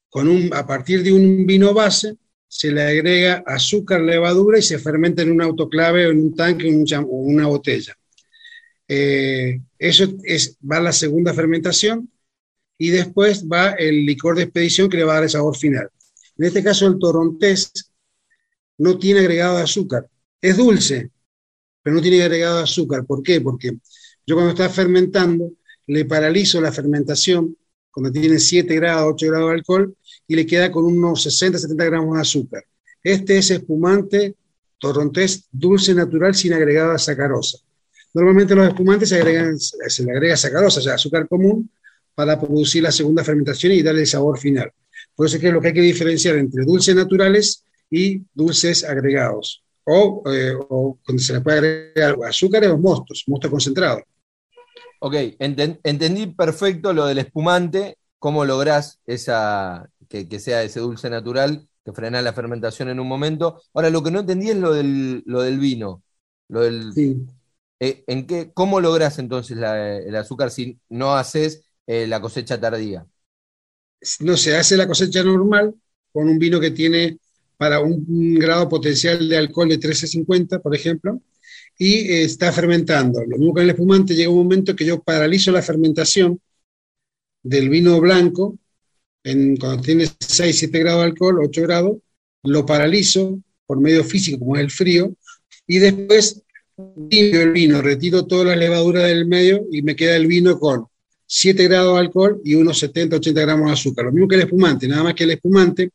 con un, a partir de un vino base, se le agrega azúcar, levadura y se fermenta en un autoclave o en un tanque o una botella. Eh, eso es, va a la segunda fermentación y después va el licor de expedición que le va a dar el sabor final. En este caso el torontés no tiene agregado de azúcar, es dulce, pero no tiene agregado de azúcar. ¿Por qué? Porque yo cuando está fermentando le paralizo la fermentación cuando tiene 7 grados, 8 grados de alcohol y le queda con unos 60, 70 gramos de azúcar. Este es espumante torrontés dulce natural sin agregado de sacarosa. Normalmente los espumantes se, agregan, se le agrega sacarosa, o sea, azúcar común, para producir la segunda fermentación y darle el sabor final. Por eso es que es lo que hay que diferenciar entre dulces naturales y dulces agregados. O, eh, o cuando se le puede agregar azúcares o mostos, mosto concentrado. Ok, enten, entendí perfecto lo del espumante, cómo lográs esa, que que, sea ese dulce natural que frena la fermentación en un momento. Ahora, lo que no entendí es lo del, lo del vino. Lo del, eh, ¿en qué, ¿Cómo logras entonces el azúcar si no haces eh, la cosecha tardía? No se hace la cosecha normal con un vino que tiene para un, grado potencial de alcohol de 1350, por ejemplo, y eh, está fermentando. Lo mismo que en el espumante, llega un momento que yo paralizo la fermentación del vino blanco, en, cuando tiene 6, 7 grados de alcohol, 8 grados, lo paralizo por medio físico, como es el frío, y después limpio el vino, retiro toda la levadura del medio y me queda el vino con 7 grados de alcohol y unos 70, 80 gramos de azúcar. Lo mismo que el espumante, nada más que el espumante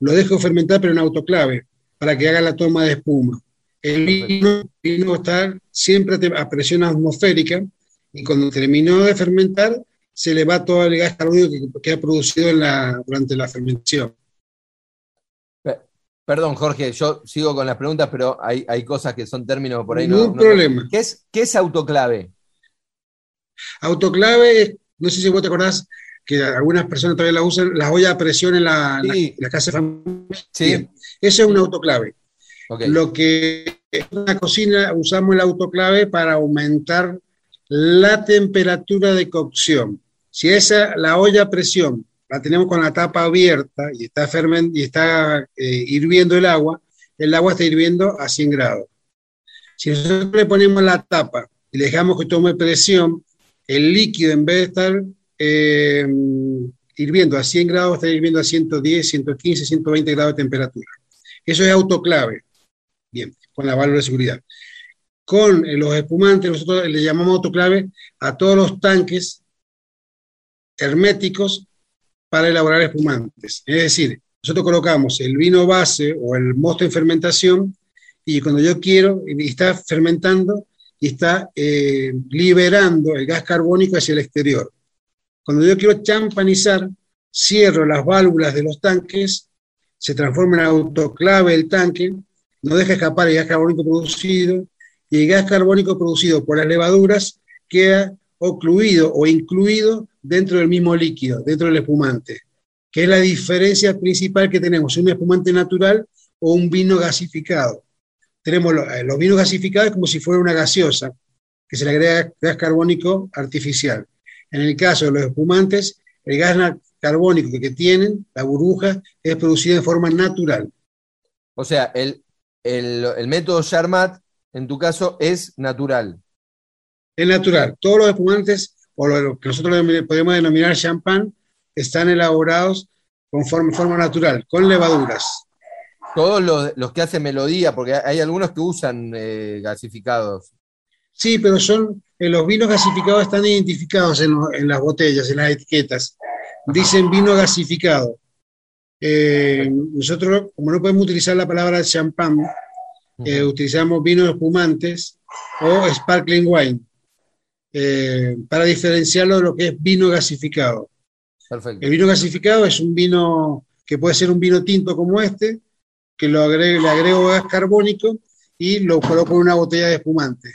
lo dejo fermentar pero en autoclave para que haga la toma de espuma. El vino, vino va a estar siempre a presión atmosférica y cuando terminó de fermentar se le va todo el gas carbónico que, ha producido durante la fermentación. Perdón, Jorge, yo sigo con las preguntas, pero hay, cosas que son términos por ahí. no, problema. ¿Qué es, ¿Qué es autoclave? Autoclave, no sé si vos te acordás que algunas personas todavía la usan, las ollas a presión en la, casa de familia. Sí. Eso es un autoclave. Lo que en la cocina usamos el autoclave para aumentar la temperatura de cocción. Si esa, la olla a presión, la tenemos con la tapa abierta y está, ferment, y está eh, hirviendo el agua, el agua está hirviendo a 100 grados. Si nosotros le ponemos la tapa y dejamos que tome presión, el líquido en vez de estar eh, hirviendo a 100 grados, está hirviendo a 110, 115, 120 grados de temperatura. Eso es autoclave. Bien, con la válvula de seguridad. Con eh, los espumantes, nosotros le llamamos autoclave a todos los tanques herméticos para elaborar espumantes. Es decir, nosotros colocamos el vino base o el mosto en fermentación y cuando yo quiero, y está fermentando y está eh, liberando el gas carbónico hacia el exterior. Cuando yo quiero champanizar, cierro las válvulas de los tanques, se transforma en autoclave el tanque, no deja escapar el gas carbónico producido, y el gas carbónico producido por las levaduras queda ocluido o incluido dentro del mismo líquido, dentro del espumante, que es la diferencia principal que tenemos, un espumante natural o un vino gasificado. Tenemos eh, los, vinos gasificados como si fuera una gaseosa, que se le agrega gas carbónico artificial. En el caso de los espumantes, el gas carbónico que tienen, la burbuja, es producida de forma natural. O sea, el, método Charmat, en tu caso, es natural. Es natural. Todos los espumantes, o lo que nosotros podemos denominar champán, están elaborados con forma, natural, con levaduras. Todos los, que hacen melodía, porque hay algunos que usan eh, gasificados. Sí, pero son eh, los vinos gasificados están identificados en, las botellas, en las etiquetas. Dicen vino gasificado. Eh, nosotros, como no podemos utilizar la palabra champán, eh, utilizamos vinos espumantes o sparkling wine para diferenciarlo de lo que es vino gasificado. El vino gasificado es un vino que puede ser un vino tinto como este, que lo le agrego gas carbónico y lo coloco en una botella de espumante.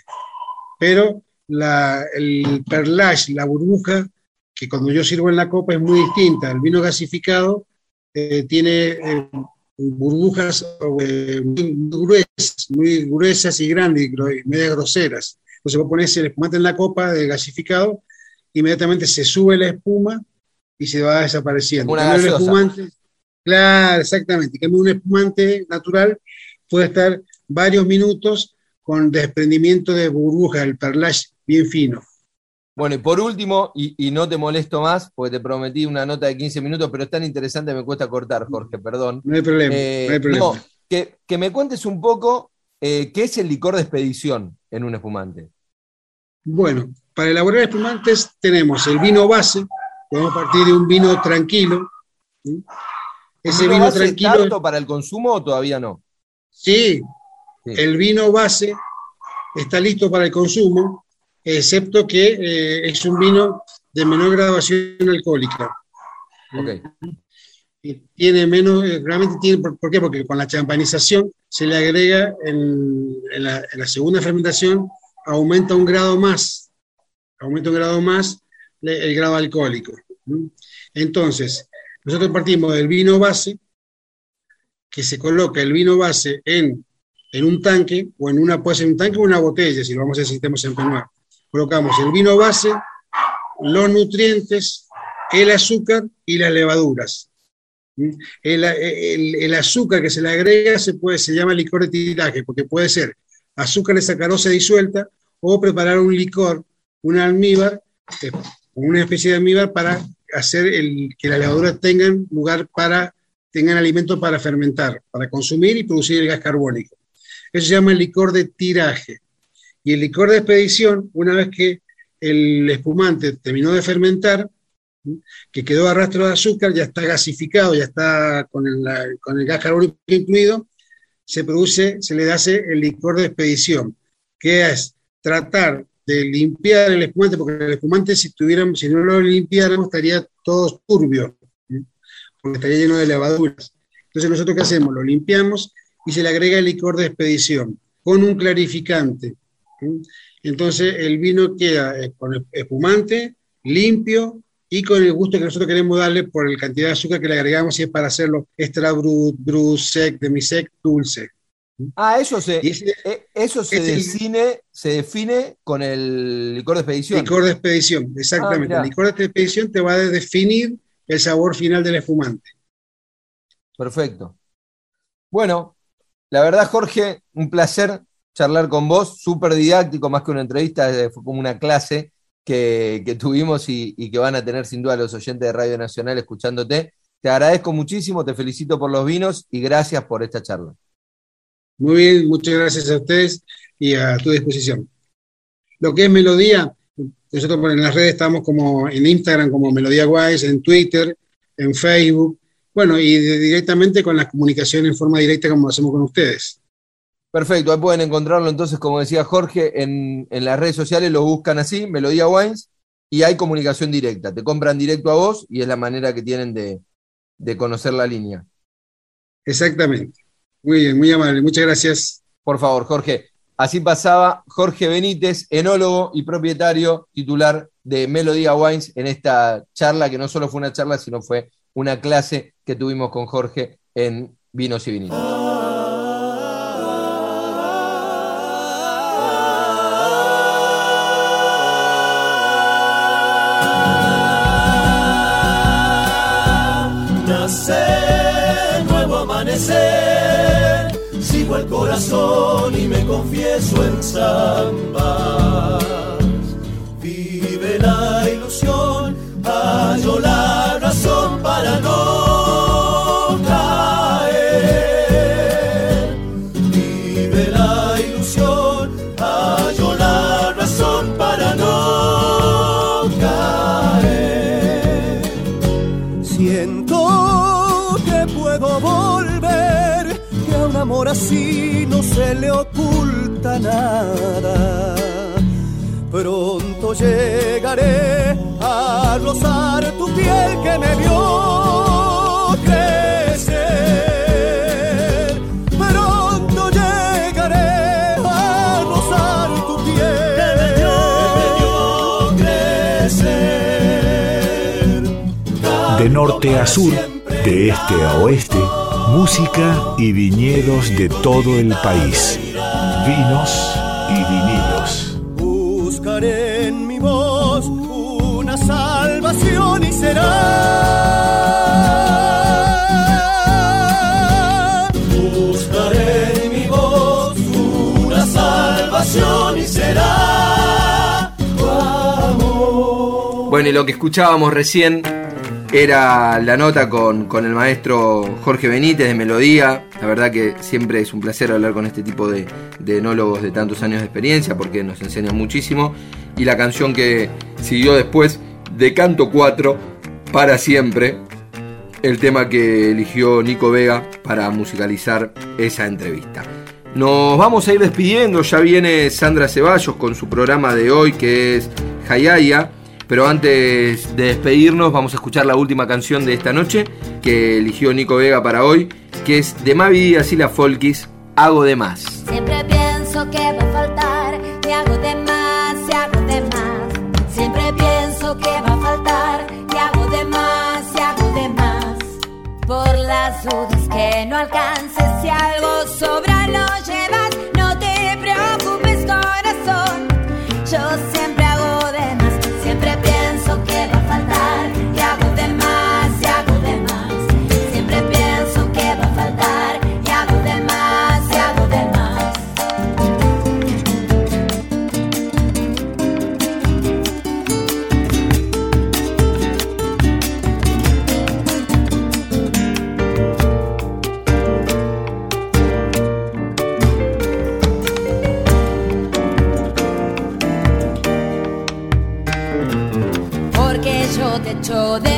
Pero la, el perlage, la burbuja, que cuando yo sirvo en la copa es muy distinta. El vino gasificado eh, tiene eh, burbujas eh, muy, gruesas, muy gruesas y grandes, y medio groseras. Entonces vos pones el espumante en la copa de gasificado, inmediatamente se sube la espuma y se va desapareciendo. Una espumante, claro, exactamente. Que un espumante natural puede estar varios minutos con desprendimiento de burbujas, el perlage bien fino. Bueno, y por último, y, no te molesto más, porque te prometí una nota de 15 minutos, pero es tan interesante, me cuesta cortar, Jorge, perdón. No hay problema. no, hay problema. que, me cuentes un poco eh, qué es el licor de expedición en un espumante. Bueno, para elaborar espumantes tenemos el vino base, podemos partir de un vino tranquilo. Ese vino, tranquilo. ¿Tanto para el consumo o todavía no? sí, el vino base está listo para el consumo, excepto que eh, es un vino de menor graduación alcohólica. Okay. tiene menos, eh, realmente tiene, ¿por, qué? Porque con la champanización se le agrega en, la, segunda fermentación, aumenta un grado más, aumenta un grado más el grado alcohólico. Entonces, Nosotros partimos del vino base, que se coloca el vino base en, en un tanque, o en una, puede ser un tanque o una botella, si lo vamos a hacer sistema Champenois. Colocamos el vino base, los nutrientes, el azúcar y las levaduras. ¿Mm? El, el, el, azúcar que se le agrega se, puede, se llama licor de tiraje, porque puede ser azúcar de sacarosa disuelta o preparar un licor, un almíbar, eh, una especie de almíbar para hacer el, que las levaduras tengan lugar para, tengan alimento para fermentar, para consumir y producir el gas carbónico. Eso se llama el licor de tiraje. Y el licor de expedición, una vez que el espumante terminó de fermentar, que quedó a rastro de azúcar, ya está gasificado, ya está con el, con el gas carbónico incluido, se produce, se le hace el licor de expedición, que es tratar de limpiar el espumante, porque el espumante si, tuviéramos, si no lo limpiáramos estaría todo turbio, porque estaría lleno de levaduras. Entonces nosotros qué hacemos? Lo limpiamos y se le agrega el licor de expedición con un clarificante. Entonces el vino queda eh, con espumante, limpio y con el gusto que nosotros queremos darle por la cantidad de azúcar que le agregamos y es para hacerlo extra brut, brut, sec, demisec, dulce. Ah, eso se, eh, eso se define, se define con el licor de expedición. Licor de expedición, exactamente. Ah, el licor de expedición te va a definir el sabor final del espumante. Perfecto. Bueno, la verdad, Jorge, un placer charlar con vos, súper didáctico, más que una entrevista, fue como una clase que, tuvimos y, y, que van a tener sin duda los oyentes de Radio Nacional escuchándote. Te agradezco muchísimo, te felicito por los vinos y gracias por esta charla. Muy bien, muchas gracias a ustedes y a tu disposición. Lo que es melodía, nosotros en las redes estamos como en Instagram como Melodía Wise, en Twitter, en Facebook, bueno, y directamente con la comunicación en forma directa como hacemos con ustedes. Perfecto, ahí pueden encontrarlo entonces, como decía Jorge, en, en las redes sociales lo buscan así, Melodía Wines, y hay comunicación directa. Te compran directo a vos y es la manera que tienen de, de conocer la línea. Exactamente. Muy bien, muy amable, muchas gracias. Por favor, Jorge. Así pasaba Jorge Benítez, enólogo y propietario titular de Melodía Wines en esta charla, que no solo fue una charla, sino fue una clase que tuvimos con Jorge en Vinos y Vinilos. El corazón y me confieso en samba. Vive la ilusión, hallo la nada. Pronto llegaré a rozar tu piel que me vio crecer. Pronto llegaré a rozar tu piel que me vio crecer. De norte a sur, de este a oeste música y viñedos de todo el país. Vinos y vinilos. Buscaré en mi voz una salvación y será. Buscaré en mi voz una salvación y será. Bueno, y lo que escuchábamos recién era la nota con, el maestro Jorge Benítez de Melodía. La verdad que siempre es un placer hablar con este tipo de, de enólogos de tantos años de experiencia porque nos enseñan muchísimo. Y la canción que siguió después de Canto 4, Para Siempre, el tema que eligió Nico Vega para musicalizar esa entrevista. Nos vamos a ir despidiendo, ya viene Sandra Ceballos con su programa de hoy que es Hayaya pero antes de despedirnos, vamos a escuchar la última canción de esta noche que eligió Nico Vega para hoy, que es de Mavi y la Folkis, Hago de Más. Siempre pienso que va a faltar, y hago de más, y hago de más. Siempre pienso que va a faltar, y hago de más, y hago de más. las dudas que no alcances. Si algo sobra, lo llevas. mucho